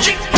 Cheek.